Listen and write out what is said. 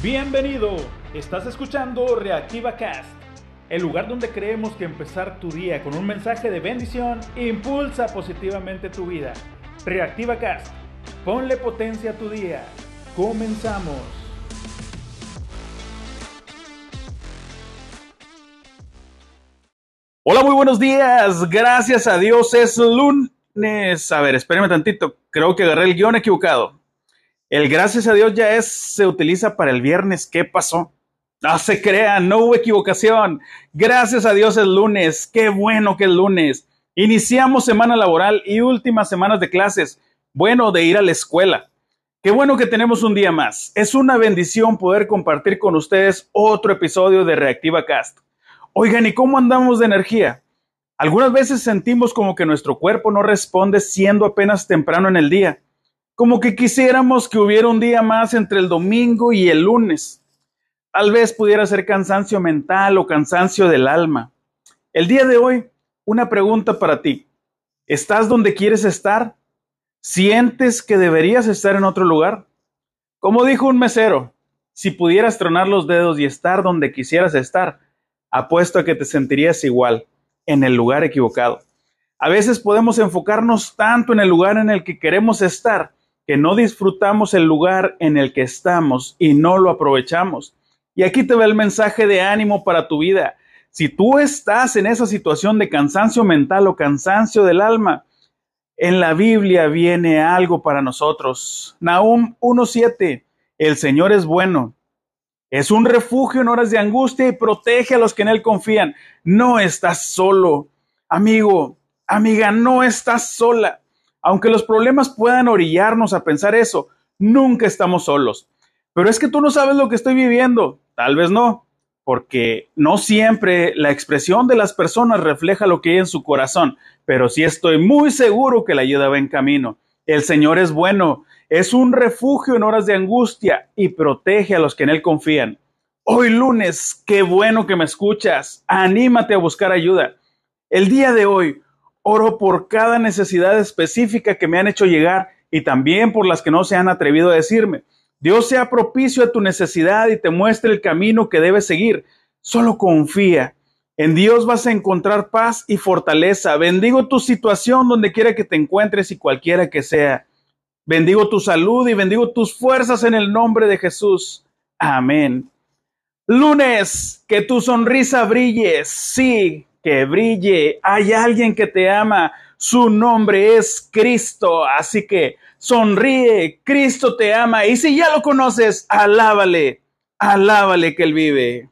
Bienvenido, estás escuchando Reactiva Cast, el lugar donde creemos que empezar tu día con un mensaje de bendición impulsa positivamente tu vida. Reactiva Cast, ponle potencia a tu día. Comenzamos. Hola, muy buenos días. Gracias a Dios es lunes. A ver, espérenme tantito. Creo que agarré el guion equivocado. El gracias a Dios ya es, se utiliza para el viernes. ¿Qué pasó? No se crean, no hubo equivocación. Gracias a Dios es lunes. Qué bueno que es lunes. Iniciamos semana laboral y últimas semanas de clases. Bueno, de ir a la escuela. Qué bueno que tenemos un día más. Es una bendición poder compartir con ustedes otro episodio de Reactiva Cast. Oigan, ¿y cómo andamos de energía? Algunas veces sentimos como que nuestro cuerpo no responde siendo apenas temprano en el día como que quisiéramos que hubiera un día más entre el domingo y el lunes. Tal vez pudiera ser cansancio mental o cansancio del alma. El día de hoy, una pregunta para ti. ¿Estás donde quieres estar? ¿Sientes que deberías estar en otro lugar? Como dijo un mesero, si pudieras tronar los dedos y estar donde quisieras estar, apuesto a que te sentirías igual, en el lugar equivocado. A veces podemos enfocarnos tanto en el lugar en el que queremos estar que no disfrutamos el lugar en el que estamos y no lo aprovechamos. Y aquí te va el mensaje de ánimo para tu vida. Si tú estás en esa situación de cansancio mental o cansancio del alma, en la Biblia viene algo para nosotros. Nahum 1.7, el Señor es bueno. Es un refugio en horas de angustia y protege a los que en Él confían. No estás solo. Amigo, amiga, no estás sola. Aunque los problemas puedan orillarnos a pensar eso, nunca estamos solos. Pero es que tú no sabes lo que estoy viviendo. Tal vez no, porque no siempre la expresión de las personas refleja lo que hay en su corazón, pero sí estoy muy seguro que la ayuda va en camino. El Señor es bueno, es un refugio en horas de angustia y protege a los que en Él confían. Hoy lunes, qué bueno que me escuchas. Anímate a buscar ayuda. El día de hoy, Oro por cada necesidad específica que me han hecho llegar y también por las que no se han atrevido a decirme. Dios sea propicio a tu necesidad y te muestre el camino que debes seguir. Solo confía. En Dios vas a encontrar paz y fortaleza. Bendigo tu situación donde quiera que te encuentres y cualquiera que sea. Bendigo tu salud y bendigo tus fuerzas en el nombre de Jesús. Amén. Lunes, que tu sonrisa brille. Sí, que brille. Hay alguien que te ama. Su nombre es Cristo. Así que sonríe. Cristo te ama. Y si ya lo conoces, alábale. Alábale que Él vive.